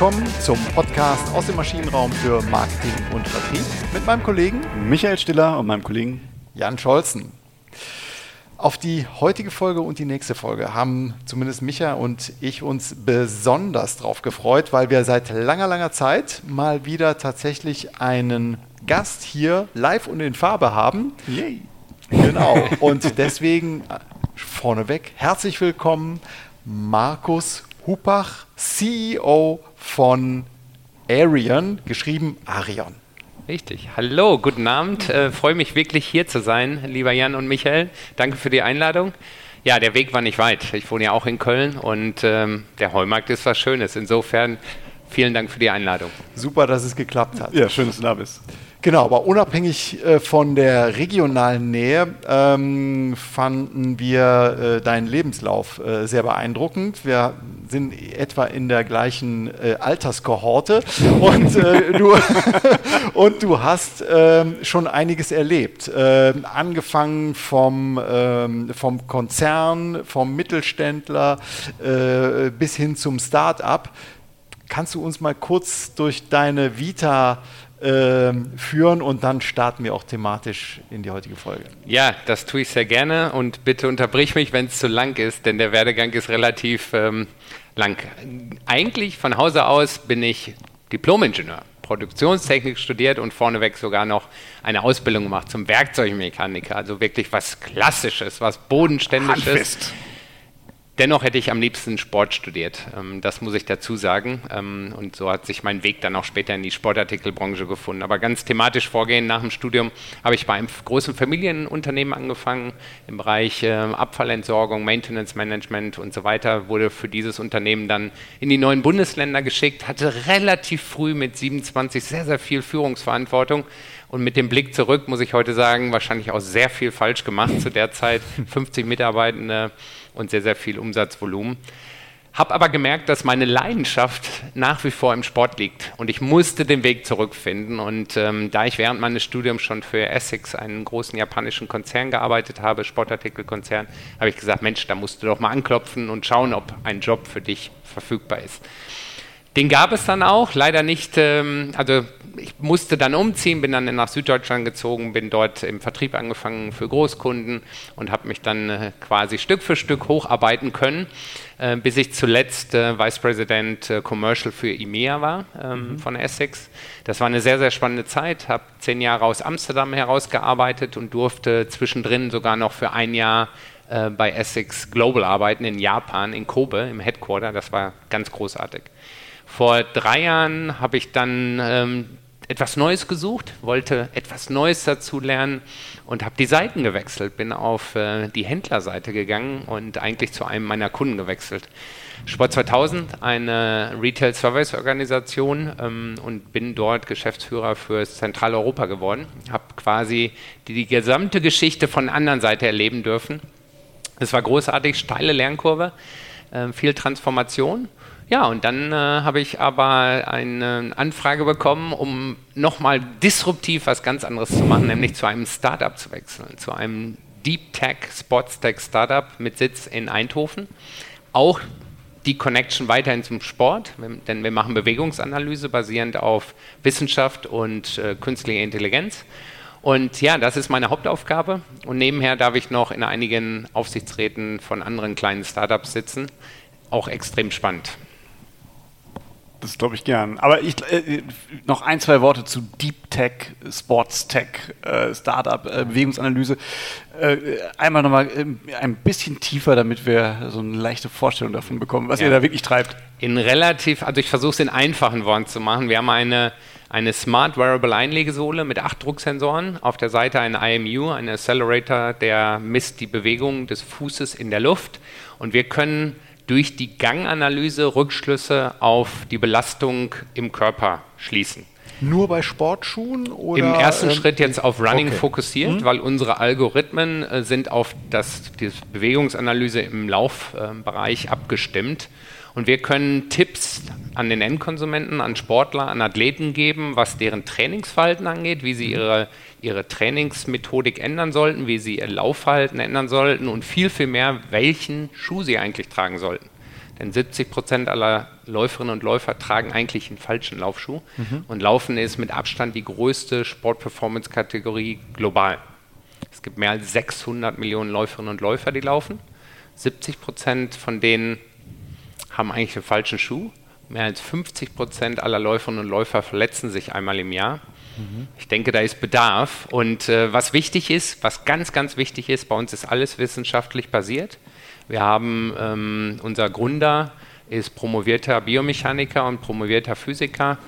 willkommen zum Podcast aus dem Maschinenraum für Marketing und Vertrieb mit meinem Kollegen Michael Stiller und meinem Kollegen Jan Scholzen. Auf die heutige Folge und die nächste Folge haben zumindest Micha und ich uns besonders drauf gefreut, weil wir seit langer, langer Zeit mal wieder tatsächlich einen Gast hier live und in Farbe haben. Yay. Genau. Und deswegen vorneweg herzlich willkommen, Markus Hupach, CEO von Arion, geschrieben Arion. Richtig. Hallo, guten Abend. Äh, Freue mich wirklich hier zu sein, lieber Jan und Michael. Danke für die Einladung. Ja, der Weg war nicht weit. Ich wohne ja auch in Köln und ähm, der Heumarkt ist was Schönes. Insofern vielen Dank für die Einladung. Super, dass es geklappt hat. Ja, schön, dass du da bist. Genau, aber unabhängig äh, von der regionalen Nähe ähm, fanden wir äh, deinen Lebenslauf äh, sehr beeindruckend. Wir sind etwa in der gleichen äh, Alterskohorte und, äh, du, und du hast ähm, schon einiges erlebt. Ähm, angefangen vom, ähm, vom Konzern, vom Mittelständler äh, bis hin zum Start-up. Kannst du uns mal kurz durch deine Vita ähm, führen und dann starten wir auch thematisch in die heutige Folge. Ja, das tue ich sehr gerne und bitte unterbrich mich, wenn es zu lang ist, denn der Werdegang ist relativ ähm, lang. Eigentlich von Hause aus bin ich Diplomingenieur. Produktionstechnik studiert und vorneweg sogar noch eine Ausbildung gemacht zum Werkzeugmechaniker. Also wirklich was Klassisches, was Bodenständiges. Handfest. Dennoch hätte ich am liebsten Sport studiert. Ähm, das muss ich dazu sagen. Ähm, und so hat sich mein Weg dann auch später in die Sportartikelbranche gefunden. Aber ganz thematisch vorgehen nach dem Studium habe ich bei einem großen Familienunternehmen angefangen im Bereich äh, Abfallentsorgung, Maintenance Management und so weiter. Wurde für dieses Unternehmen dann in die neuen Bundesländer geschickt, hatte relativ früh mit 27 sehr, sehr viel Führungsverantwortung. Und mit dem Blick zurück muss ich heute sagen, wahrscheinlich auch sehr viel falsch gemacht zu der Zeit. 50 Mitarbeitende und sehr, sehr viel Umsatzvolumen. Habe aber gemerkt, dass meine Leidenschaft nach wie vor im Sport liegt und ich musste den Weg zurückfinden. Und ähm, da ich während meines Studiums schon für Essex, einen großen japanischen Konzern, gearbeitet habe, Sportartikelkonzern, habe ich gesagt, Mensch, da musst du doch mal anklopfen und schauen, ob ein Job für dich verfügbar ist. Den gab es dann auch, leider nicht, ähm, also ich musste dann umziehen, bin dann nach Süddeutschland gezogen, bin dort im Vertrieb angefangen für Großkunden und habe mich dann äh, quasi Stück für Stück hocharbeiten können, äh, bis ich zuletzt äh, Vice President äh, Commercial für EMEA war ähm, mhm. von Essex. Das war eine sehr, sehr spannende Zeit, habe zehn Jahre aus Amsterdam herausgearbeitet und durfte zwischendrin sogar noch für ein Jahr äh, bei Essex Global arbeiten in Japan, in Kobe, im Headquarter. Das war ganz großartig. Vor drei Jahren habe ich dann ähm, etwas Neues gesucht, wollte etwas Neues dazu lernen und habe die Seiten gewechselt, bin auf äh, die Händlerseite gegangen und eigentlich zu einem meiner Kunden gewechselt. Sport 2000, eine Retail Service Organisation ähm, und bin dort Geschäftsführer für Zentraleuropa geworden. Habe quasi die, die gesamte Geschichte von der anderen Seite erleben dürfen. Es war großartig, steile Lernkurve, äh, viel Transformation ja, und dann äh, habe ich aber eine Anfrage bekommen, um nochmal disruptiv was ganz anderes zu machen, nämlich zu einem Startup zu wechseln, zu einem Deep Tech, Sports Tech Startup mit Sitz in Eindhoven. Auch die Connection weiterhin zum Sport, denn wir machen Bewegungsanalyse basierend auf Wissenschaft und äh, künstlicher Intelligenz. Und ja, das ist meine Hauptaufgabe. Und nebenher darf ich noch in einigen Aufsichtsräten von anderen kleinen Startups sitzen. Auch extrem spannend. Das glaube ich gern. Aber ich, äh, noch ein, zwei Worte zu Deep Tech, Sports Tech, äh, Startup, äh, Bewegungsanalyse. Äh, einmal nochmal ähm, ein bisschen tiefer, damit wir so eine leichte Vorstellung davon bekommen, was ja. ihr da wirklich treibt. In relativ, also ich versuche es in einfachen Worten zu machen. Wir haben eine, eine Smart Wearable Einlegesohle mit acht Drucksensoren. Auf der Seite ein IMU, ein Accelerator, der misst die Bewegung des Fußes in der Luft. Und wir können durch die Ganganalyse Rückschlüsse auf die Belastung im Körper schließen. Nur bei Sportschuhen? Oder, Im ersten ähm, Schritt jetzt auf Running okay. fokussiert, mhm. weil unsere Algorithmen äh, sind auf das, die Bewegungsanalyse im Laufbereich äh, abgestimmt. Und wir können Tipps an den Endkonsumenten, an Sportler, an Athleten geben, was deren Trainingsverhalten angeht, wie sie mhm. ihre, ihre Trainingsmethodik ändern sollten, wie sie ihr Laufverhalten ändern sollten und viel, viel mehr, welchen Schuh sie eigentlich tragen sollten. Denn 70 Prozent aller Läuferinnen und Läufer tragen eigentlich einen falschen Laufschuh. Mhm. Und Laufen ist mit Abstand die größte Sport-Performance-Kategorie global. Es gibt mehr als 600 Millionen Läuferinnen und Läufer, die laufen. 70 Prozent von denen haben eigentlich einen falschen Schuh. Mehr als 50 Prozent aller Läuferinnen und Läufer verletzen sich einmal im Jahr. Mhm. Ich denke, da ist Bedarf. Und äh, was wichtig ist, was ganz, ganz wichtig ist, bei uns ist alles wissenschaftlich basiert. Wir haben ähm, unser Gründer ist promovierter Biomechaniker und promovierter Physiker.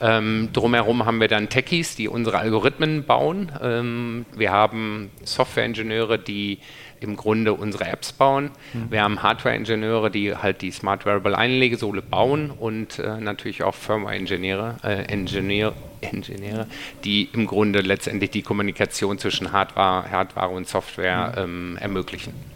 Ähm, drumherum haben wir dann Techies, die unsere Algorithmen bauen. Ähm, wir haben Softwareingenieure, die im Grunde unsere Apps bauen. Mhm. Wir haben Hardware-Ingenieure, die halt die Smart Wearable Einlegesohle bauen und äh, natürlich auch Firmware-Ingenieure, äh, Ingenieur, Ingenieure, die im Grunde letztendlich die Kommunikation zwischen Hardware, Hardware und Software mhm. ähm, ermöglichen.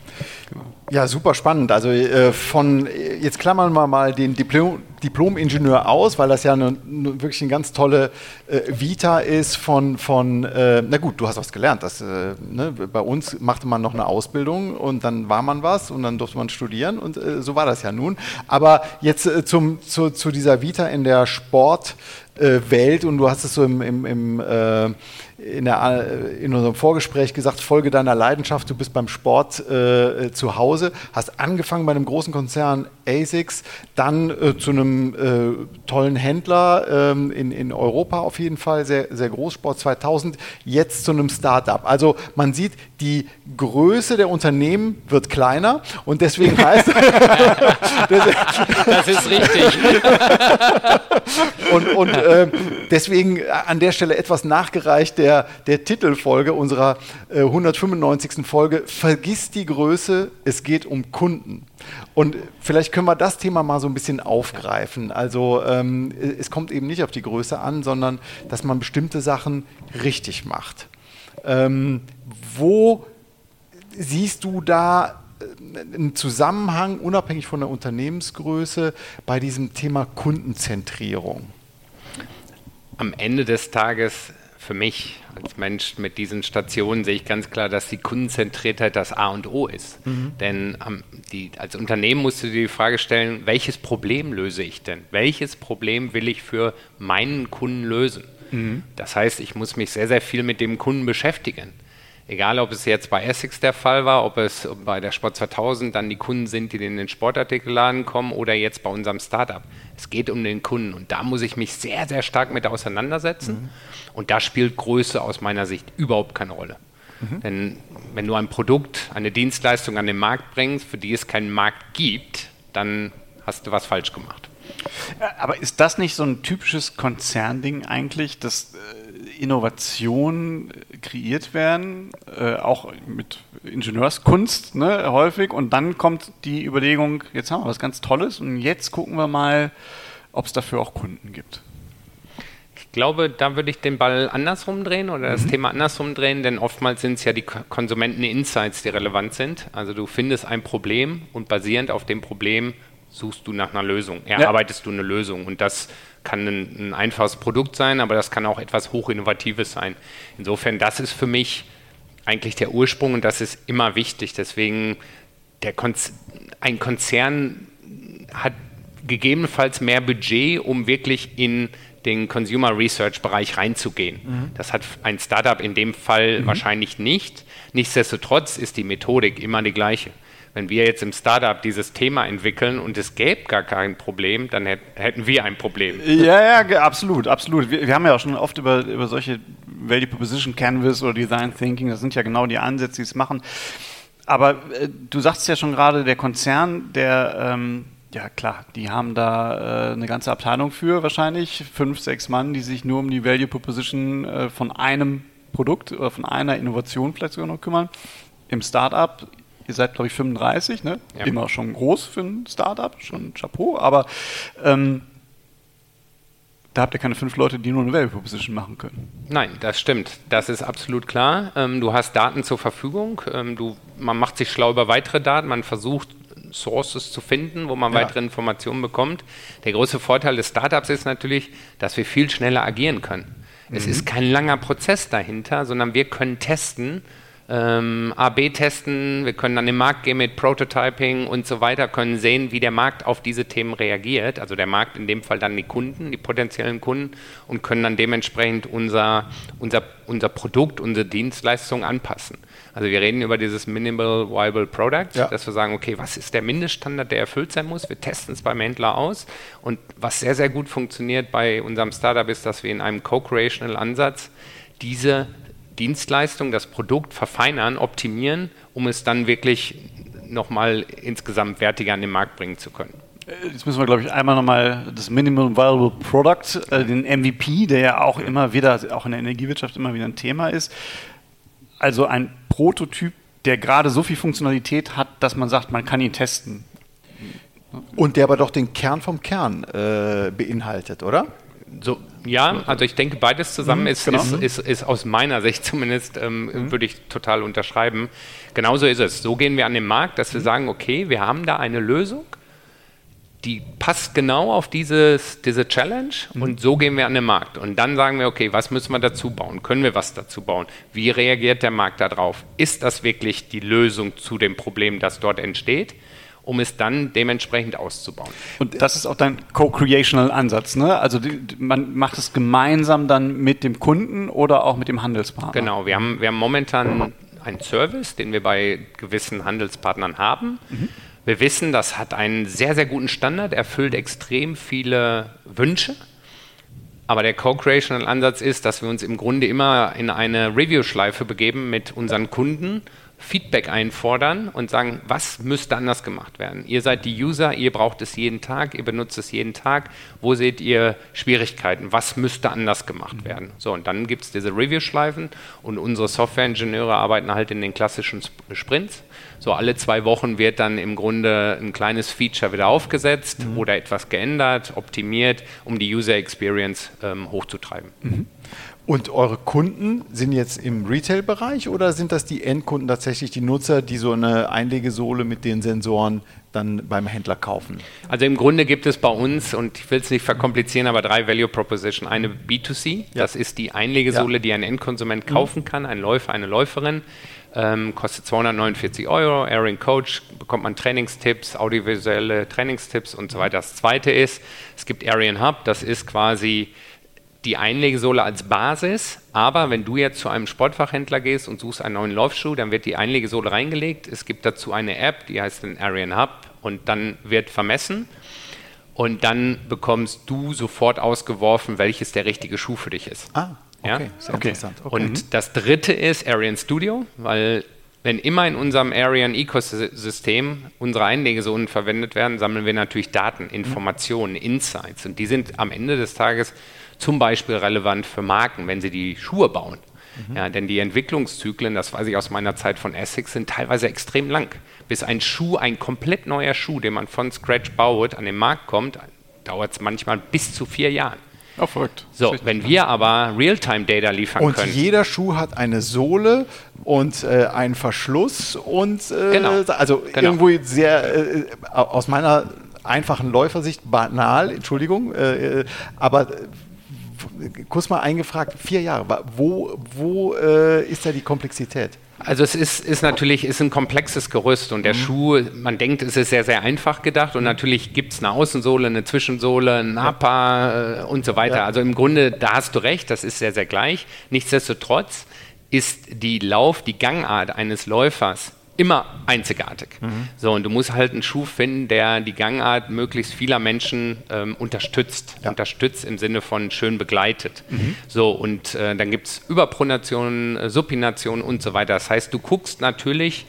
Ja, super spannend. Also äh, von, jetzt klammern wir mal den Diplom, Diplom-Ingenieur aus, weil das ja eine, eine, wirklich eine ganz tolle äh, Vita ist von, von äh, na gut, du hast was gelernt. Das, äh, ne, bei uns machte man noch eine Ausbildung und dann war man was und dann durfte man studieren und äh, so war das ja nun. Aber jetzt äh, zum, zu, zu dieser Vita in der Sportwelt und du hast es so im, im, im in, der, in, unserem Vorgespräch gesagt, Folge deiner Leidenschaft, du bist beim Sport äh, zu Hause, hast angefangen bei einem großen Konzern ASICS, dann äh, zu einem äh, tollen Händler ähm, in, in Europa auf jeden Fall, sehr, sehr groß, Sport 2000, jetzt zu einem Startup. Also man sieht, die Größe der Unternehmen wird kleiner und deswegen heißt das ist richtig. und und äh, deswegen an der Stelle etwas nachgereicht der, der Titelfolge unserer äh, 195. Folge, vergiss die Größe, es geht um Kunden. Und vielleicht können wir das Thema mal so ein bisschen aufgreifen. Also ähm, es kommt eben nicht auf die Größe an, sondern dass man bestimmte Sachen richtig macht. Ähm, wo siehst du da äh, einen Zusammenhang, unabhängig von der Unternehmensgröße, bei diesem Thema Kundenzentrierung? Am Ende des Tages für mich als Mensch mit diesen Stationen sehe ich ganz klar, dass die Kundenzentriertheit das A und O ist. Mhm. Denn ähm, die, als Unternehmen musst du dir die Frage stellen, welches Problem löse ich denn? Welches Problem will ich für meinen Kunden lösen? Mhm. Das heißt, ich muss mich sehr, sehr viel mit dem Kunden beschäftigen. Egal, ob es jetzt bei Essex der Fall war, ob es bei der Sport 2000 dann die Kunden sind, die in den Sportartikelladen kommen oder jetzt bei unserem Startup. Es geht um den Kunden und da muss ich mich sehr, sehr stark mit auseinandersetzen. Mhm. Und da spielt Größe aus meiner Sicht überhaupt keine Rolle. Mhm. Denn wenn du ein Produkt, eine Dienstleistung an den Markt bringst, für die es keinen Markt gibt, dann hast du was falsch gemacht. Aber ist das nicht so ein typisches Konzernding eigentlich, dass äh, Innovationen kreiert werden, äh, auch mit Ingenieurskunst ne, häufig. Und dann kommt die Überlegung, jetzt haben wir was ganz Tolles und jetzt gucken wir mal, ob es dafür auch Kunden gibt. Ich glaube, da würde ich den Ball andersrum drehen oder das mhm. Thema andersrum drehen, denn oftmals sind es ja die Konsumenten-Insights, die relevant sind. Also du findest ein Problem und basierend auf dem Problem suchst du nach einer Lösung, erarbeitest ja. du eine Lösung und das kann ein, ein, einfaches Produkt sein, aber das kann auch etwas Hochinnovatives sein. Insofern, das ist für mich eigentlich der Ursprung und das ist immer wichtig. Deswegen, Konz ein Konzern hat gegebenenfalls mehr Budget, um wirklich in den Consumer Research Bereich reinzugehen. Mhm. Das hat ein Startup in dem Fall mhm. wahrscheinlich nicht. Nichtsdestotrotz ist die Methodik immer die gleiche. Wenn wir jetzt im Startup dieses Thema entwickeln und es gäbe gar kein Problem, dann hätten wir ein Problem. Ja, ja, absolut, absolut. Wir, wir haben ja auch schon oft über, über solche Value Proposition Canvas oder Design Thinking, das sind ja genau die Ansätze, die es machen. Aber äh, du sagst ja schon gerade, der Konzern, der, ähm, ja klar, die haben da äh, eine ganze Abteilung für wahrscheinlich, fünf, sechs Mann, die sich nur um die Value Proposition äh, von einem Produkt oder von einer Innovation vielleicht sogar noch kümmern. Im Startup Ihr seid, glaube ich, 35, ne? Ja. Immer schon groß für ein Startup, schon Chapeau, aber ähm, da habt ihr keine fünf Leute, die nur eine Value Proposition machen können. Nein, das stimmt. Das ist absolut klar. Ähm, du hast Daten zur Verfügung. Ähm, du, man macht sich schlau über weitere Daten. Man versucht, Sources zu finden, wo man ja. weitere Informationen bekommt. Der große Vorteil des Startups ist natürlich, dass wir viel schneller agieren können. Mhm. Es ist kein langer Prozess dahinter, sondern wir können testen, ähm, AB testen, wir können an den Markt gehen mit Prototyping und so weiter, können sehen, wie der Markt auf diese Themen reagiert. Also der Markt in dem Fall dann die Kunden, die potenziellen Kunden und können dann dementsprechend unser, unser, unser Produkt, unsere Dienstleistung anpassen. Also wir reden über dieses Minimal Viable Product, ja. dass wir sagen, okay, was ist der Mindeststandard, der erfüllt sein muss? Wir testen es beim Händler aus. Und was sehr, sehr gut funktioniert bei unserem Startup ist, dass wir in einem Co-Creational Ansatz diese Dienstleistung, das Produkt verfeinern, optimieren, um es dann wirklich nochmal insgesamt wertiger an den Markt bringen zu können. Äh, jetzt müssen wir, glaube ich, einmal nochmal das Minimum Viable Product, äh, den MVP, der ja auch immer wieder, auch in der Energiewirtschaft immer wieder ein Thema ist. Also ein Prototyp, der gerade so viel Funktionalität hat, dass man sagt, man kann ihn testen. Und der aber doch den Kern vom Kern äh, beinhaltet, oder? So, ja, also ich denke, beides zusammen mhm, ist, genau. ist, ist, ist, aus meiner Sicht zumindest, ähm, mhm. würde ich total unterschreiben. Genauso ist es. So gehen wir an den Markt, dass wir mhm. sagen, okay, wir haben da eine Lösung, die passt genau auf dieses, diese Challenge mhm. und so gehen wir an den Markt. Und dann sagen wir, okay, was müssen wir dazu bauen? Können wir was dazu bauen? Wie reagiert der Markt darauf? Ist das wirklich die Lösung zu dem Problem, das dort entsteht? Um es dann dementsprechend auszubauen. Und das ist auch dein Co-Creational Ansatz, ne? Also die, man macht es gemeinsam dann mit dem Kunden oder auch mit dem Handelspartner. Genau, wir haben, wir haben momentan einen Service, den wir bei gewissen Handelspartnern haben. Mhm. Wir wissen, das hat einen sehr, sehr guten Standard, erfüllt extrem viele Wünsche. Aber der Co-Creational Ansatz ist, dass wir uns im Grunde immer in eine Review-Schleife begeben mit unseren Kunden Feedback einfordern und sagen, was müsste anders gemacht werden? Ihr seid die User, ihr braucht es jeden Tag, ihr benutzt es jeden Tag. Wo seht ihr Schwierigkeiten? Was müsste anders gemacht werden? So, und dann gibt es diese Review-Schleifen und unsere Software-Ingenieure arbeiten halt in den klassischen Sprints. So, alle zwei Wochen wird dann im Grunde ein kleines Feature wieder aufgesetzt mhm. oder etwas geändert, optimiert, um die User Experience ähm, hochzutreiben. Mhm. Und eure Kunden sind jetzt im Retail-Bereich oder sind das die Endkunden tatsächlich die Nutzer, die so eine Einlegesohle mit den Sensoren dann beim Händler kaufen? Also im Grunde gibt es bei uns, und ich will es nicht verkomplizieren, aber drei Value Proposition. Eine B2C, ja. das ist die Einlegesohle, ja. die ein Endkonsument kaufen kann, ein Läufer, eine Läuferin. Ähm, kostet 249 Euro. Airing Coach bekommt man Trainingstipps, audiovisuelle Trainingstipps und so weiter. Das zweite ist, es gibt Arian Hub, das ist quasi die Einlegesohle als Basis, aber wenn du jetzt zu einem Sportfachhändler gehst und suchst einen neuen Laufschuh, dann wird die Einlegesohle reingelegt. Es gibt dazu eine App, die heißt den Arian Hub und dann wird vermessen und dann bekommst du sofort ausgeworfen, welches der richtige Schuh für dich ist. Ah, okay, ja? sehr okay. interessant. Okay. Und das dritte ist Arian Studio, weil wenn immer in unserem Arian Ecosystem unsere Einlegesohlen verwendet werden, sammeln wir natürlich Daten, Informationen, Insights und die sind am Ende des Tages zum Beispiel relevant für Marken, wenn sie die Schuhe bauen. Mhm. Ja, denn die Entwicklungszyklen, das weiß ich aus meiner Zeit von Essex, sind teilweise extrem lang. Bis ein Schuh, ein komplett neuer Schuh, den man von Scratch baut, an den Markt kommt, dauert es manchmal bis zu vier Jahren. Oh, verrückt. So, wenn wir aber Realtime-Data liefern und können. Und jeder Schuh hat eine Sohle und äh, einen Verschluss und äh, genau. also genau. irgendwo sehr äh, aus meiner einfachen Läufersicht banal, Entschuldigung, äh, äh, aber kurz mal eingefragt, vier Jahre, wo, wo äh, ist da die Komplexität? Also es ist, ist natürlich ist ein komplexes Gerüst und der mhm. Schuh, man denkt, es ist sehr, sehr einfach gedacht und natürlich gibt es eine Außensohle, eine Zwischensohle, ein Napa ja. Äh, und so weiter. Ja. Also im Grunde, da hast du recht, das ist sehr, sehr gleich. Nichtsdestotrotz ist die Lauf, die Gangart eines Läufers immer einzigartig. Mhm. So, und du musst halt einen Schuh finden, der die Gangart möglichst vieler Menschen ähm, unterstützt. Ja. Unterstützt im Sinne von schön begleitet. Mhm. So, und äh, dann gibt es Überpronationen, äh, Supinationen und so weiter. Das heißt, du guckst natürlich,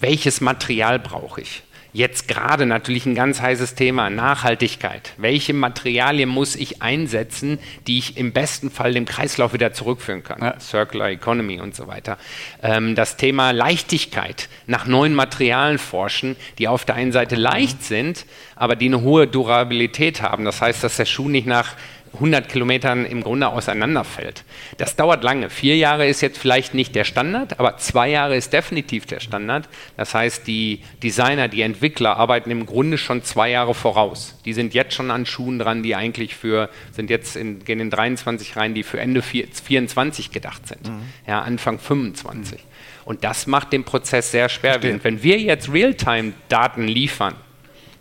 welches Material brauche ich? Jetzt gerade natürlich ein ganz heißes Thema, Nachhaltigkeit. Welche Materialien muss ich einsetzen, die ich im besten Fall dem Kreislauf wieder zurückführen kann? Ja. Circular Economy und so weiter. Ähm, das Thema Leichtigkeit, nach neuen Materialien forschen, die auf der einen Seite leicht sind, aber die eine hohe Durabilität haben. Das heißt, dass der Schuh nicht nach 100 Kilometern im Grunde auseinanderfällt. Das dauert lange. Vier Jahre ist jetzt vielleicht nicht der Standard, aber zwei Jahre ist definitiv der Standard. Das heißt, die Designer, die Entwickler arbeiten im Grunde schon zwei Jahre voraus. Die sind jetzt schon an Schuhen dran, die eigentlich für, sind jetzt in, gehen in 23 rein, die für Ende 24 gedacht sind. Mhm. Ja, Anfang 25. Mhm. Und das macht den Prozess sehr schwer. Wenn, wenn wir jetzt Realtime-Daten liefern,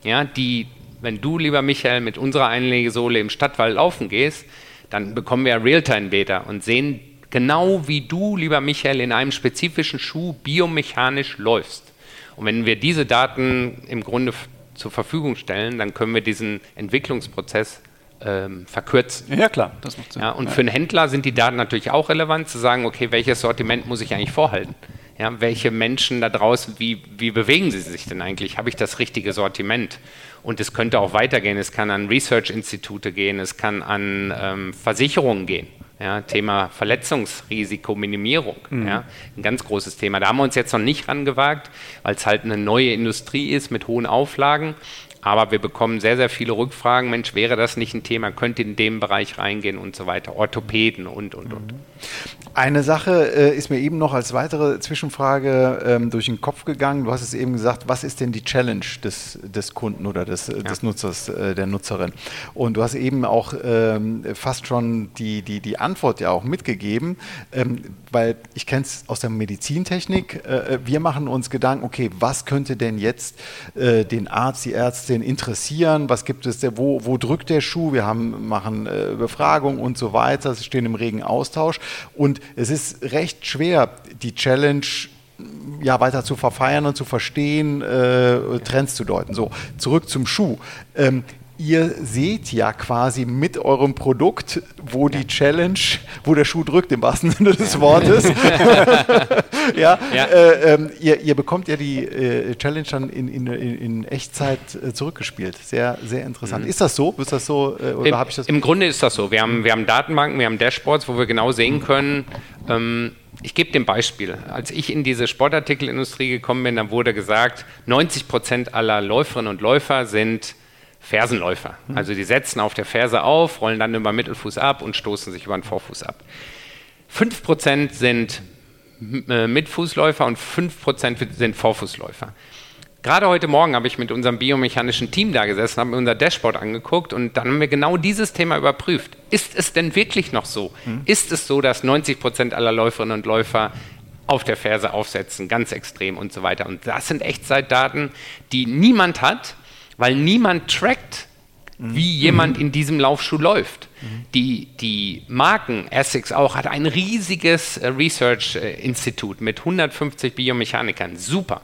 ja, die wenn du, lieber Michael, mit unserer Einlegesohle im Stadtwald laufen gehst, dann bekommen wir Realtime-Beta und sehen genau, wie du, lieber Michael, in einem spezifischen Schuh biomechanisch läufst. Und wenn wir diese Daten im Grunde zur Verfügung stellen, dann können wir diesen Entwicklungsprozess ähm, verkürzen. Ja, klar, das macht Sinn. Ja, und ja. für einen Händler sind die Daten natürlich auch relevant, zu sagen, okay, welches Sortiment muss ich eigentlich vorhalten? Ja, welche Menschen da draußen, wie, wie bewegen sie sich denn eigentlich? Habe ich das richtige Sortiment? Und es könnte auch weitergehen. Es kann an Research-Institute gehen, es kann an ähm, Versicherungen gehen. Ja, Thema Verletzungsrisikominimierung, mhm. ja, ein ganz großes Thema. Da haben wir uns jetzt noch nicht rangewagt, weil es halt eine neue Industrie ist mit hohen Auflagen. Aber wir bekommen sehr, sehr viele Rückfragen. Mensch, wäre das nicht ein Thema? Könnte in dem Bereich reingehen und so weiter. Orthopäden und, und, und. Eine Sache äh, ist mir eben noch als weitere Zwischenfrage ähm, durch den Kopf gegangen. Du hast es eben gesagt, was ist denn die Challenge des, des Kunden oder des, ja. des Nutzers, äh, der Nutzerin? Und du hast eben auch ähm, fast schon die, die, die Antwort ja auch mitgegeben, ähm, weil ich kenne es aus der Medizintechnik. Äh, wir machen uns Gedanken, okay, was könnte denn jetzt äh, den Arzt, die Ärztin interessieren? Was gibt es, der, wo, wo drückt der Schuh? Wir haben, machen äh, Befragungen und so weiter, Sie stehen im regen Austausch. Und es ist recht schwer, die Challenge ja, weiter zu verfeiern und zu verstehen, äh, Trends zu deuten. So, zurück zum Schuh. Ähm, ihr seht ja quasi mit eurem Produkt, wo die Challenge, wo der Schuh drückt, im wahrsten Sinne des Wortes. ja, ja. Äh, ähm, ihr, ihr, bekommt ja die äh, Challenge dann in, in, in Echtzeit äh, zurückgespielt. Sehr, sehr interessant. Mhm. Ist das so? Ist das so? Äh, oder Im, ich das Im Grunde ist das so. Wir haben, wir haben Datenbanken, wir haben Dashboards, wo wir genau sehen können, ähm, ich gebe dem Beispiel. Als ich in diese Sportartikelindustrie gekommen bin, dann wurde gesagt, 90 Prozent aller Läuferinnen und Läufer sind Fersenläufer. Mhm. Also die setzen auf der Ferse auf, rollen dann über den Mittelfuß ab und stoßen sich über den Vorfuß ab. 5% sind äh, Mitfußläufer und 5% sind Vorfußläufer. Gerade heute Morgen habe ich mit unserem biomechanischen Team da gesessen, habe mir unser Dashboard angeguckt und dann haben wir genau dieses Thema überprüft. Ist es denn wirklich noch so? Mhm. Ist es so, dass 90 Prozent aller Läuferinnen und Läufer auf der Ferse aufsetzen, ganz extrem und so weiter? Und das sind Echtzeitdaten, die niemand hat, weil niemand trackt, wie jemand in diesem Laufschuh läuft. Die, die Marken, Essex auch, hat ein riesiges äh, Research-Institut mit 150 Biomechanikern. Super.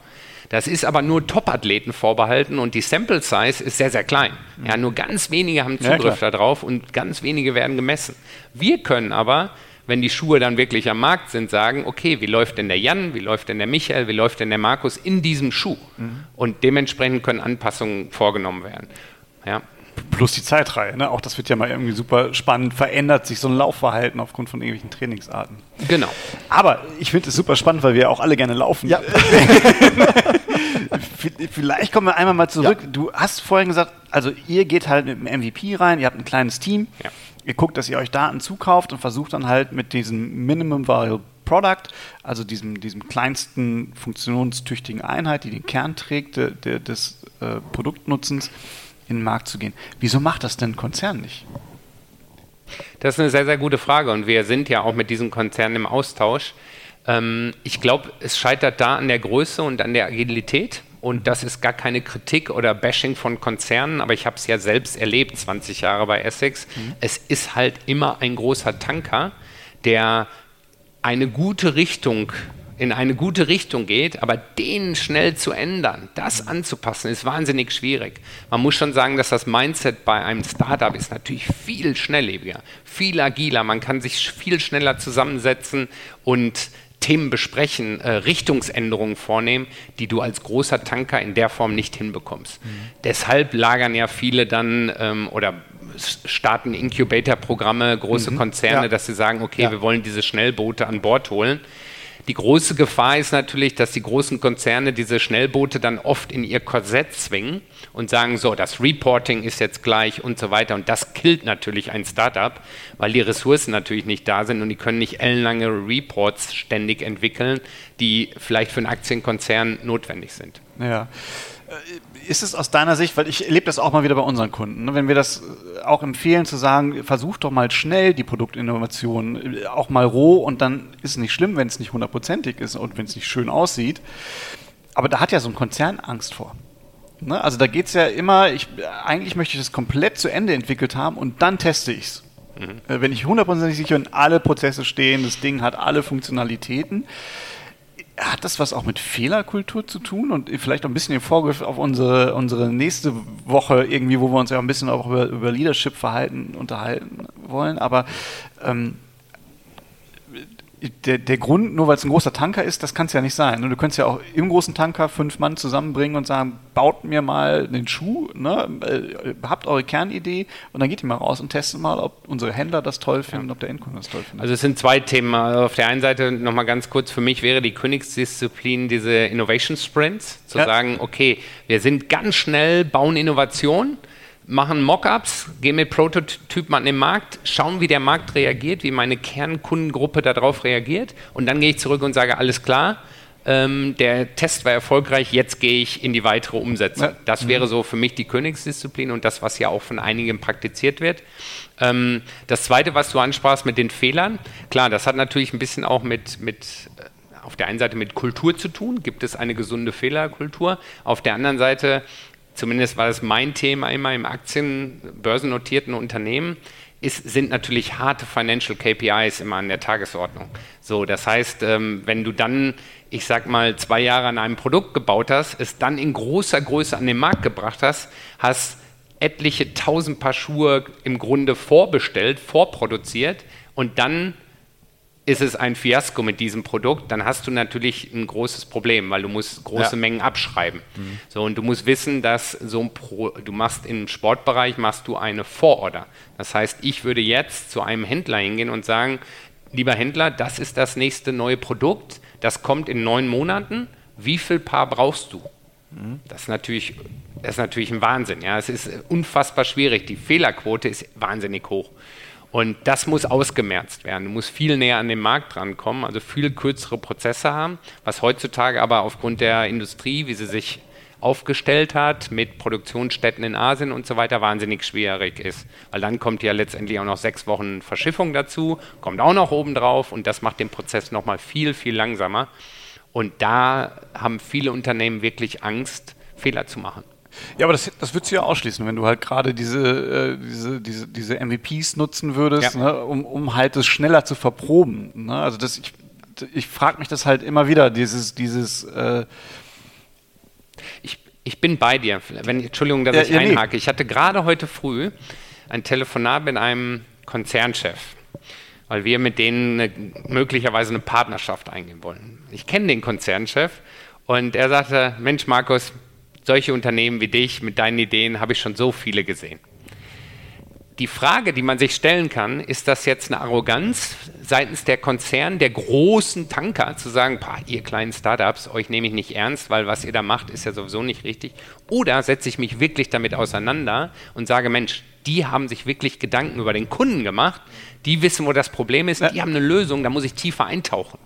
Das ist aber nur Top-Athleten vorbehalten und die Sample Size ist sehr, sehr klein. Ja, nur ganz wenige haben Zugriff ja, darauf und ganz wenige werden gemessen. Wir können aber wenn die Schuhe dann wirklich am Markt sind, sagen, okay, wie läuft denn der Jan, wie läuft denn der Michael, wie läuft denn der Markus in diesem Schuh? Mhm. Und dementsprechend können Anpassungen vorgenommen werden. Ja. Plus die Zeitreihe, ne? auch das wird ja mal irgendwie super spannend, verändert sich so ein Laufverhalten aufgrund von irgendwelchen Trainingsarten. Genau. Aber ich finde es super spannend, weil wir auch alle gerne laufen. Ja. Vielleicht kommen wir einmal mal zurück. Ja. Du hast vorhin gesagt, also ihr geht halt mit dem MVP rein, ihr habt ein kleines Team. Ja ihr guckt, dass ihr euch Daten zukauft und versucht dann halt mit diesem Minimum Viable Product, also diesem, diesem kleinsten funktionstüchtigen Einheit, die den Kern trägt de, de, des äh, Produktnutzens, in den Markt zu gehen. Wieso macht das denn ein Konzern nicht? Das ist eine sehr, sehr gute Frage und wir sind ja auch mit diesen Konzernen im Austausch. Ähm, ich glaube, es scheitert da an der Größe und an der Agilität. Und das ist gar keine Kritik oder Bashing von Konzernen, aber ich habe es ja selbst erlebt, 20 Jahre bei Essex. Mhm. Es ist halt immer ein großer Tanker, der eine gute Richtung in eine gute Richtung geht, aber den schnell zu ändern, das mhm. anzupassen, ist wahnsinnig schwierig. Man muss schon sagen, dass das Mindset bei einem Startup ist natürlich viel schnelllebiger, viel agiler. Man kann sich viel schneller zusammensetzen und Themen besprechen, äh, Richtungsänderungen vornehmen, die du als großer Tanker in der Form nicht hinbekommst. Mhm. Deshalb lagern ja viele dann ähm, oder starten Incubator-Programme, große mhm. Konzerne, ja. dass sie sagen, okay, ja. wir wollen diese Schnellboote an Bord holen. Die große Gefahr ist natürlich, dass die großen Konzerne diese Schnellboote dann oft in ihr Korsett zwingen und sagen, so, das Reporting ist jetzt gleich und so weiter. Und das killt natürlich ein Startup, weil die Ressourcen natürlich nicht da sind und die können nicht ellenlange Reports ständig entwickeln, die vielleicht für einen Aktienkonzern notwendig sind. Ja. Äh, ist es aus deiner Sicht, weil ich erlebe das auch mal wieder bei unseren Kunden, ne? wenn wir das äh, auch empfehlen zu sagen, versucht doch mal schnell die Produktinnovation, äh, auch mal roh und dann ist es nicht schlimm, wenn es nicht hundertprozentig ist und wenn es nicht schön aussieht. Aber da hat ja so ein Konzern Angst vor. Ne? Also da geht es ja immer, ich, eigentlich möchte ich das komplett zu Ende entwickelt haben und dann teste ich es. Mhm. Wenn ich hundertprozentig sicher bin, alle Prozesse stehen, das Ding hat alle Funktionalitäten hat das was auch mit Fehlerkultur zu tun und vielleicht auch ein bisschen im Vorgriff auf unsere, unsere nächste Woche irgendwie, wo wir uns ja ein bisschen auch über, über Leadership-Verhalten unterhalten wollen. Aber ähm, der, der Grund, nur weil es ein großer Tanker ist, das kann es ja nicht sein. Du könntest ja auch im großen Tanker fünf Mann zusammenbringen und sagen, baut mir mal den Schuh, ne? Äh, habt eure Kernidee und dann geht ihr mal raus und testet mal, ob unsere Händler das toll finden, ja. ob der Endkunde das toll findet. Also es sind zwei Themen. Also auf der einen Seite nochmal ganz kurz, für mich wäre die Königsdisziplin diese Innovation Sprints, zu ja. sagen, okay, wir sind ganz schnell, bauen Innovation, machen Mockups, gehen mit Prototypen an den Markt, schauen, wie der Markt reagiert, wie meine Kernkundengruppe darauf reagiert. Und dann gehe ich zurück und sage, alles klar, ähm, der Test war erfolgreich, jetzt gehe ich in die weitere Umsetzung. Das wäre so für mich die Königsdisziplin und das, was ja auch von einigen praktiziert wird. Ähm, das Zweite, was du ansprachst mit den Fehlern, klar, das hat natürlich ein bisschen auch mit, mit äh, auf der einen Seite mit Kultur zu tun, gibt es eine gesunde Fehlerkultur, auf der anderen Seite zumindest war das mein Thema immer im Aktien, börsennotierten Unternehmen, ist, sind natürlich harte Financial KPIs immer an der Tagesordnung. So, das heißt, ähm, wenn du dann, ich sag mal, zwei Jahre an einem Produkt gebaut hast, es dann in großer Größe an den Markt gebracht hast, hast etliche tausend Paar Schuhe im Grunde vorbestellt, vorproduziert und dann ist es ein Fiasko mit diesem Produkt, dann hast du natürlich ein großes Problem, weil du musst große ja. Mengen abschreiben. Mhm. So und du musst wissen, dass so ein Pro, du machst im Sportbereich machst du eine Vororder. Das heißt, ich würde jetzt zu einem Händler hingehen und sagen, lieber Händler, das ist das nächste neue Produkt, das kommt in neun Monaten. Wie viel Paar brauchst du? Mhm. Das ist natürlich das ist natürlich ein Wahnsinn. Ja, es ist unfassbar schwierig. Die Fehlerquote ist wahnsinnig hoch. Und das muss ausgemerzt werden. Du musst viel näher an den Markt drankommen, also viel kürzere Prozesse haben, was heutzutage aber aufgrund der Industrie, wie sie sich aufgestellt hat, mit Produktionsstätten in Asien und so weiter, wahnsinnig schwierig ist. Weil dann kommt ja letztendlich auch noch sechs Wochen Verschiffung dazu, kommt auch noch obendrauf und das macht den Prozess nochmal viel, viel langsamer. Und da haben viele Unternehmen wirklich Angst, Fehler zu machen. Ja, aber das, das würdest du ja ausschließen, wenn du halt gerade diese, äh, diese, diese, diese MVPs nutzen würdest, ja. ne, um, um halt das schneller zu verproben. Ne? Also das, ich, ich frage mich das halt immer wieder, dieses, dieses äh ich, ich bin bei dir. Wenn, Entschuldigung, dass ja, ich ja, einhake. Nee. Ich hatte gerade heute früh ein Telefonat mit einem Konzernchef, weil wir mit denen eine, möglicherweise eine Partnerschaft eingehen wollen. Ich kenne den Konzernchef und er sagte, Mensch Markus, solche Unternehmen wie dich mit deinen Ideen habe ich schon so viele gesehen. Die Frage, die man sich stellen kann, ist das jetzt eine Arroganz seitens der Konzern, der großen Tanker, zu sagen, ihr kleinen Startups, euch nehme ich nicht ernst, weil was ihr da macht, ist ja sowieso nicht richtig. Oder setze ich mich wirklich damit auseinander und sage, Mensch, die haben sich wirklich Gedanken über den Kunden gemacht, die wissen, wo das Problem ist, die haben eine Lösung, da muss ich tiefer eintauchen.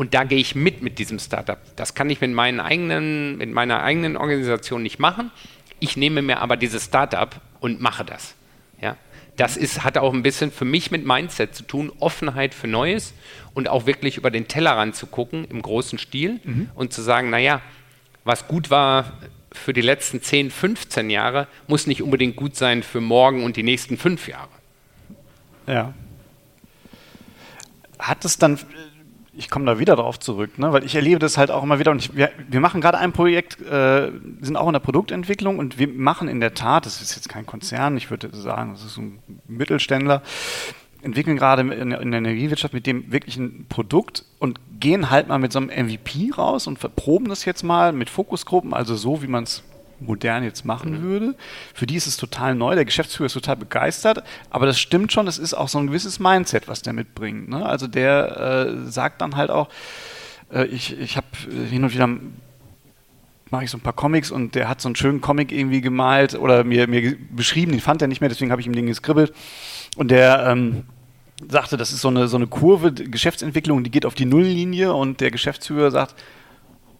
Und da gehe ich mit mit diesem Startup. Das kann ich mit, meinen eigenen, mit meiner eigenen Organisation nicht machen. Ich nehme mir aber dieses Startup und mache das. Ja? Das ist, hat auch ein bisschen für mich mit Mindset zu tun, Offenheit für Neues und auch wirklich über den Tellerrand zu gucken im großen Stil mhm. und zu sagen, naja, was gut war für die letzten 10, 15 Jahre, muss nicht unbedingt gut sein für morgen und die nächsten fünf Jahre. Ja. Hat es dann ich komme da wieder drauf zurück, ne? weil ich erlebe das halt auch immer wieder. Und ich, wir, wir, machen gerade ein Projekt, äh, sind auch in der Produktentwicklung und wir machen in der Tat, das ist jetzt kein Konzern, ich würde sagen, das ist ein Mittelständler, entwickeln gerade in, in der Energiewirtschaft mit dem wirklich ein Produkt und gehen halt mal mit so einem MVP raus und verproben das jetzt mal mit Fokusgruppen, also so, wie man es modern jetzt machen mhm. würde. Für die ist es total neu, der Geschäftsführer ist total begeistert, aber das stimmt schon, es ist auch so ein gewisses Mindset, was der mitbringt. Ne? Also der äh, sagt dann halt auch, äh, ich, ich habe äh, hin und wieder mache ich so ein paar Comics und der hat so einen schönen Comic irgendwie gemalt oder mir, mir beschrieben, den fand er nicht mehr, deswegen habe ich ihm den geskribbelt. Und der ähm, sagte, das ist so eine, so eine Kurve, Geschäftsentwicklung, die geht auf die Nulllinie und der Geschäftsführer sagt,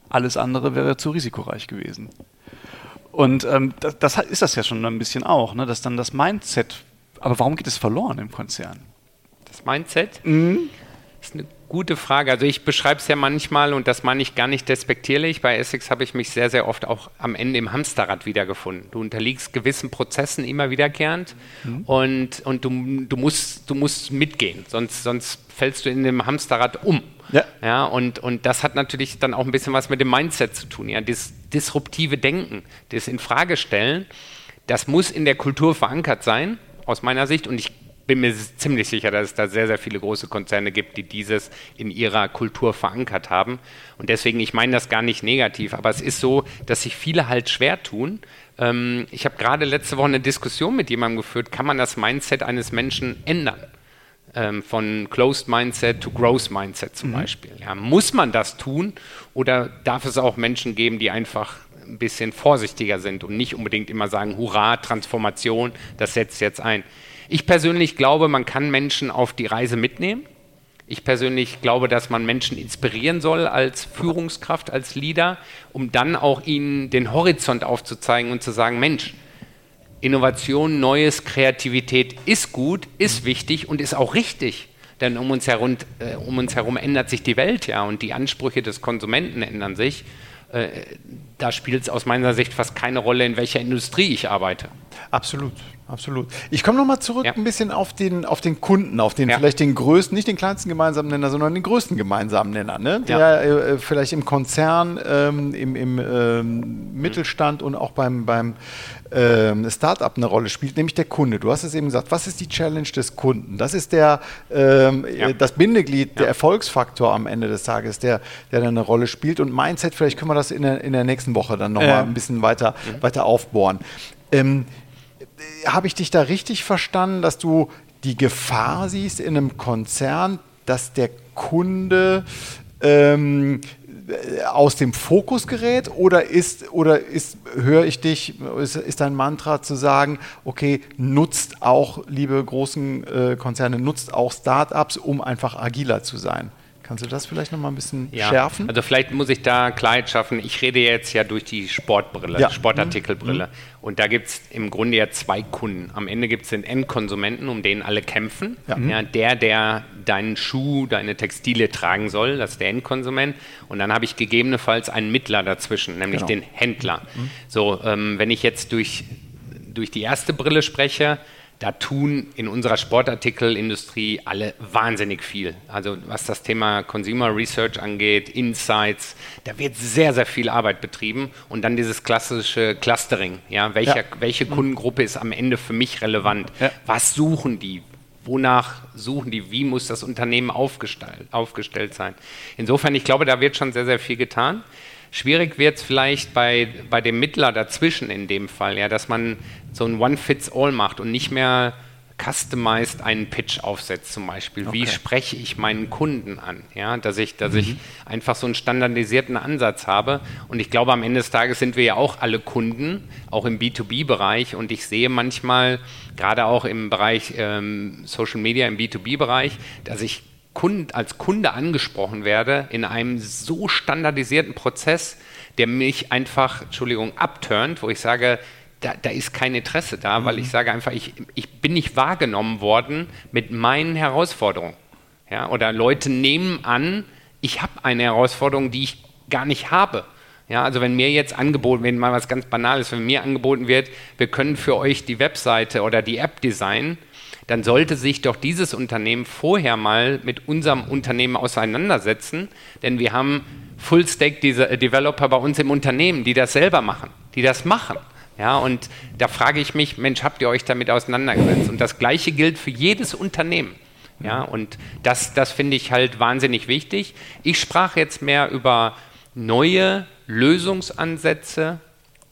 alles andere wäre zu risikoreich gewesen. Und ähm, das, das, ist das ja schon ein bisschen auch, ne? dass dann das Mindset, aber warum geht es verloren im Konzern? Das Mindset? Mhm. Das ist eine gute Frage. Also ich beschreibe es ja manchmal und das meine ich gar nicht despektierlich. Bei Essex habe ich mich sehr, sehr oft auch am Ende im Hamsterrad wiedergefunden. Du unterliegst gewissen Prozessen immer wiederkehrend mhm. und, und du, du, musst, du musst mitgehen, sonst, sonst fällst du in dem Hamsterrad um. Ja. ja und, und das hat natürlich dann auch ein bisschen was mit dem Mindset zu tun. Ja, das disruptive Denken, das Infragestellen, das muss in der Kultur verankert sein, aus meiner Sicht. Und ich bin mir ziemlich sicher, dass es da sehr, sehr viele große Konzerne gibt, die dieses in ihrer Kultur verankert haben. Und deswegen, ich meine das gar nicht negativ, aber es ist so, dass sich viele halt schwer tun. Ähm, ich habe gerade letzte Woche eine Diskussion mit jemandem geführt, kann man das Mindset eines Menschen ändern? Ähm, von Closed Mindset to Growth Mindset zum mhm. Beispiel. Ja, muss man das tun oder darf es auch Menschen geben, die einfach ein bisschen vorsichtiger sind und nicht unbedingt immer sagen, hurra, Transformation, das setzt jetzt ein. Ich persönlich glaube, man kann Menschen auf die Reise mitnehmen. Ich persönlich glaube, dass man Menschen inspirieren soll als Führungskraft, als Leader, um dann auch ihnen den Horizont aufzuzeigen und zu sagen, Mensch, Innovation, Neues, Kreativität ist gut, ist wichtig und ist auch richtig. Denn um uns, herum, äh, um uns herum ändert sich die Welt ja und die Ansprüche des Konsumenten ändern sich. Äh, da spielt es aus meiner Sicht fast keine Rolle, in welcher Industrie ich arbeite. Absolut, absolut. Ich komme nochmal zurück ja. ein bisschen auf den, auf den Kunden, auf den ja. vielleicht den größten, nicht den kleinsten gemeinsamen Nenner, sondern den größten gemeinsamen Nenner, ne? der ja. äh, vielleicht im Konzern, ähm, im, im ähm, Mittelstand und auch beim, beim ähm, Startup eine Rolle spielt, nämlich der Kunde. Du hast es eben gesagt, was ist die Challenge des Kunden? Das ist der, ähm, ja. das Bindeglied, der Erfolgsfaktor am Ende des Tages, der, der eine Rolle spielt. Und Mindset, vielleicht können wir das in der, in der nächsten Woche dann nochmal äh. ein bisschen weiter, mhm. weiter aufbohren. Ähm, Habe ich dich da richtig verstanden, dass du die Gefahr siehst in einem Konzern, dass der Kunde ähm, aus dem Fokus gerät? Oder ist oder ist höre ich dich ist, ist dein Mantra zu sagen okay nutzt auch liebe großen äh, Konzerne nutzt auch Startups um einfach agiler zu sein Kannst du das vielleicht noch mal ein bisschen ja, schärfen? Also vielleicht muss ich da Klarheit schaffen. Ich rede jetzt ja durch die Sportbrille, ja. Sportartikelbrille. Mhm. Und da gibt es im Grunde ja zwei Kunden. Am Ende gibt es den Endkonsumenten, um den alle kämpfen. Ja. ja. der, der deinen Schuh, deine Textile tragen soll, das ist der Endkonsument. Und dann habe ich gegebenenfalls einen Mittler dazwischen, nämlich genau. den Händler. Mhm. So, ähm, wenn ich jetzt durch, durch die erste Brille spreche, da tun in unserer Sportartikelindustrie alle wahnsinnig viel. Also was das Thema Consumer Research angeht, Insights, da wird sehr, sehr viel Arbeit betrieben und dann dieses klassische Clustering. Ja, welcher, ja. welche mhm. Kundengruppe ist am Ende für mich relevant? Ja. Was suchen die? Wonach suchen die? Wie muss das Unternehmen aufgestellt, aufgestellt sein? Insofern, ich glaube, da wird schon sehr, sehr viel getan. Schwierig wird es vielleicht bei, bei dem Mittler dazwischen in dem Fall, ja, dass man so ein One-Fits-All macht und nicht mehr customized einen Pitch aufsetzt zum Beispiel. Okay. Wie spreche ich meinen Kunden an? Ja, dass ich, dass mhm. ich einfach so einen standardisierten Ansatz habe. Und ich glaube, am Ende des Tages sind wir ja auch alle Kunden, auch im B2B-Bereich. Und ich sehe manchmal, gerade auch im Bereich ähm, Social Media, im B2B-Bereich, dass ich Kund, als Kunde angesprochen werde in einem so standardisierten Prozess, der mich einfach, Entschuldigung, abturnt, wo ich sage, da, da ist kein Interesse da, mhm. weil ich sage einfach, ich, ich bin nicht wahrgenommen worden mit meinen Herausforderungen. Ja, oder Leute nehmen an, ich habe eine Herausforderung, die ich gar nicht habe. Ja, also wenn mir jetzt angeboten wird, mal was ganz Banales, wenn mir angeboten wird, wir können für euch die Webseite oder die App designen, dann sollte sich doch dieses Unternehmen vorher mal mit unserem Unternehmen auseinandersetzen, denn wir haben Full-Stack-Developer bei uns im Unternehmen, die das selber machen, die das machen. Ja, und da frage ich mich, Mensch, habt ihr euch damit auseinandergesetzt? Und das Gleiche gilt für jedes Unternehmen. Ja, und das, das finde ich halt wahnsinnig wichtig. Ich sprach jetzt mehr über neue Lösungsansätze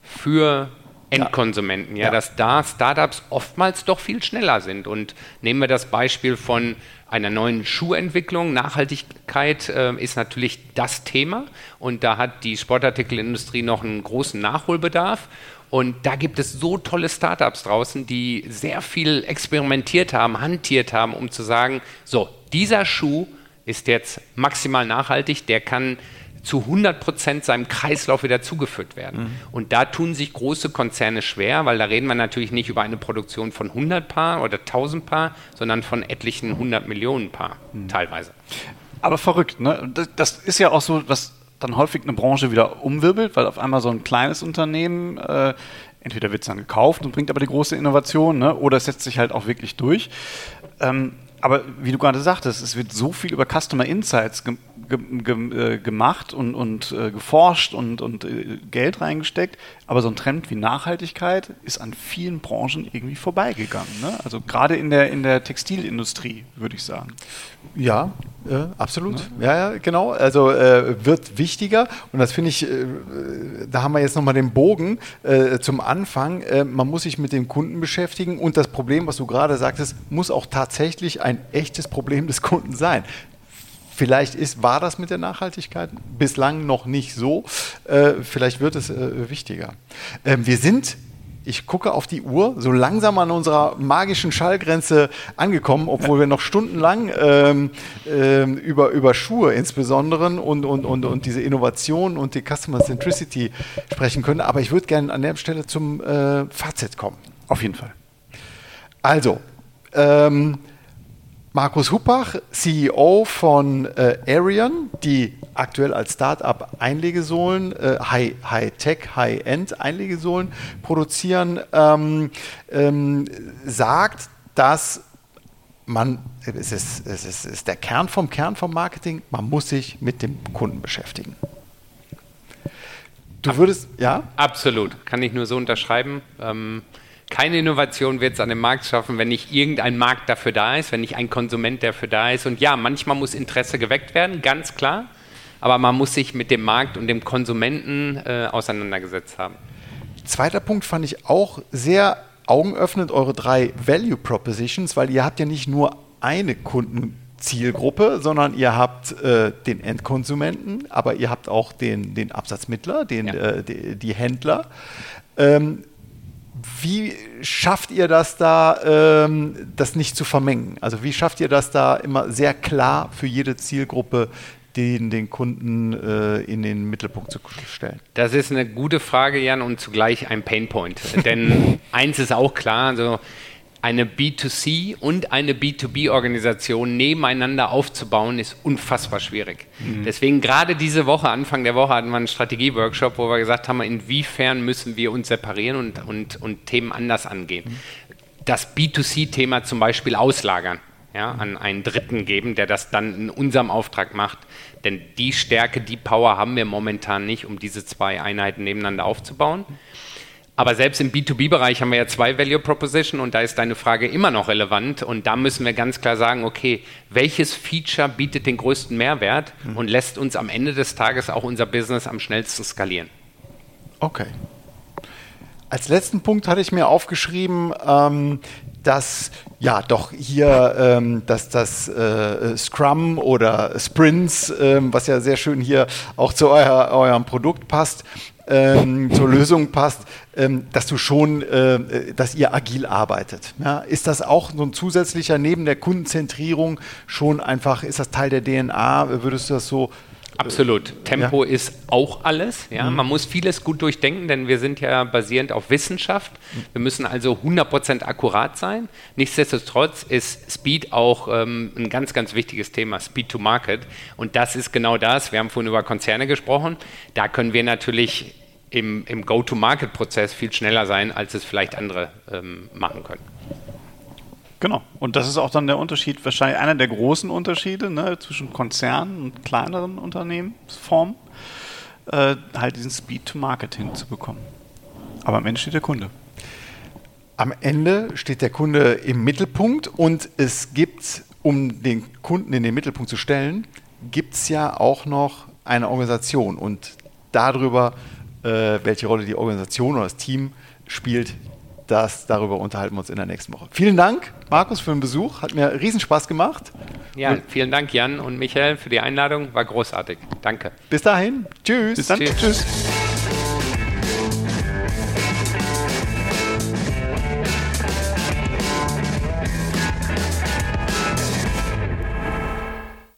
für Endkonsumenten, ja, ja, dass da Startups oftmals doch viel schneller sind. Und nehmen wir das Beispiel von einer neuen Schuhentwicklung. Nachhaltigkeit äh, ist natürlich das Thema und da hat die Sportartikelindustrie noch einen großen Nachholbedarf. Und da gibt es so tolle Startups draußen, die sehr viel experimentiert haben, hantiert haben, um zu sagen, so, dieser Schuh ist jetzt maximal nachhaltig, der kann zu 100 Prozent seinem Kreislauf wieder zugeführt werden. Mhm. Und da tun sich große Konzerne schwer, weil da reden wir natürlich nicht über eine Produktion von 100 Paar oder 1000 Paar, sondern von etlichen 100 Millionen Paar mhm. teilweise. Aber verrückt, ne? Das, das, ist ja auch so, was dann häufig eine Branche wieder umwirbelt, weil auf einmal so ein kleines Unternehmen äh, entweder wird es dann gekauft und bringt aber die große Innovation, ne? oder es setzt sich halt auch wirklich durch. Ähm, aber wie du gerade sagtest, es wird so viel über Customer Insights ge ge äh, gemacht und, und äh, geforscht und, und äh, Geld reingesteckt. Aber so ein Trend wie Nachhaltigkeit ist an vielen Branchen irgendwie vorbeigegangen. Ne? Also gerade in der, in der Textilindustrie, würde ich sagen. Ja, äh, absolut. Ja, ja, genau. Also äh, wird wichtiger und das finde ich, äh, da haben wir jetzt nochmal den Bogen zum Anfang. Man muss sich mit dem Kunden beschäftigen und das Problem, was du gerade sagtest, muss auch tatsächlich ein echtes Problem des Kunden sein. Vielleicht ist, war das mit der Nachhaltigkeit bislang noch nicht so. Äh, vielleicht wird es wichtiger. Ähm, wir sind ich gucke auf die Uhr, so langsam an unserer magischen Schallgrenze angekommen, obwohl wir noch stundenlang ähm, ähm, über, über Schuhe insbesondere und, und, und, und diese Innovation und die Customer Centricity sprechen können. Aber ich würde gerne an der Stelle zum äh, Fazit kommen. Auf jeden Fall. Also, ähm, Markus Huppach, CEO von äh, Arian, die aktuell als Startup Einlegesohlen, äh, High-Tech, High High-End Einlegesohlen produzieren, ähm, ähm, sagt, dass man, es ist, es, ist, es ist der Kern vom Kern vom Marketing, man muss sich mit dem Kunden beschäftigen. Du würdest, ja? Absolut, kann ich nur so unterschreiben. Ähm, keine Innovation wird es an dem Markt schaffen, wenn nicht irgendein Markt dafür da ist, wenn nicht ein Konsument dafür da ist. Und ja, manchmal muss Interesse geweckt werden, ganz klar. Aber man muss sich mit dem Markt und dem Konsumenten äh, auseinandergesetzt haben. Zweiter Punkt fand ich auch sehr augenöffnend, eure drei Value Propositions, weil ihr habt ja nicht nur eine Kundenzielgruppe, sondern ihr habt äh, den Endkonsumenten, aber ihr habt auch den, den Absatzmittler, den, ja. äh, die, die, Händler. Ähm, wie schafft ihr das da, ähm, das nicht zu vermengen? Also wie schafft ihr das da immer sehr klar für jede Zielgruppe den, den Kunden äh, in den Mittelpunkt zu stellen? Das ist eine gute Frage, Jan, und zugleich ein Painpoint. Denn eins ist auch klar, also eine B2C und eine B2B-Organisation nebeneinander aufzubauen, ist unfassbar schwierig. Mhm. Deswegen gerade diese Woche, Anfang der Woche, hatten wir einen Strategie-Workshop, wo wir gesagt haben, inwiefern müssen wir uns separieren und, und, und Themen anders angehen. Mhm. Das B2C-Thema zum Beispiel auslagern. Ja, an einen Dritten geben, der das dann in unserem Auftrag macht. Denn die Stärke, die Power haben wir momentan nicht, um diese zwei Einheiten nebeneinander aufzubauen. Aber selbst im B2B-Bereich haben wir ja zwei Value Proposition und da ist deine Frage immer noch relevant und da müssen wir ganz klar sagen, okay, welches Feature bietet den größten Mehrwert mhm. und lässt uns am Ende des Tages auch unser Business am schnellsten skalieren. Okay. Als letzten Punkt hatte ich mir aufgeschrieben, ähm, dass ja doch hier ähm, dass das äh, Scrum oder Sprints, ähm, was ja sehr schön hier auch zu euer, eurem Produkt passt, ähm, zur Lösung passt, ähm, dass du schon, äh, dass ihr agil arbeitet. Ja? Ist das auch so ein zusätzlicher neben der Kundenzentrierung schon einfach, ist das Teil der DNA? Würdest du das so Absolut. Tempo ja. ist auch alles. Ja? Mhm. Man muss vieles gut durchdenken, denn wir sind ja basierend auf Wissenschaft. Wir müssen also 100% akkurat sein. Nichtsdestotrotz ist Speed auch ähm, ein ganz, ganz wichtiges Thema, Speed to Market. Und das ist genau das. Wir haben vorhin über Konzerne gesprochen. Da können wir natürlich im, im Go-to-Market-Prozess viel schneller sein, als es vielleicht andere ähm, machen können. Genau. Und das ist auch dann der Unterschied, wahrscheinlich einer der großen Unterschiede ne, zwischen Konzernen und kleineren Unternehmensformen, äh, halt diesen Speed to Market hinzubekommen. Aber am Ende steht der Kunde. Am Ende steht der Kunde im Mittelpunkt und es gibt, um den Kunden in den Mittelpunkt zu stellen, gibt es ja auch noch eine Organisation und darüber, äh, welche Rolle die Organisation oder das Team spielt, das, darüber unterhalten wir uns in der nächsten Woche. Vielen Dank, Markus, für den Besuch. Hat mir riesen Spaß gemacht. Ja, und vielen Dank, Jan und Michael, für die Einladung. War großartig. Danke. Bis dahin. Tschüss. Bis dann. Tschüss. Tschüss.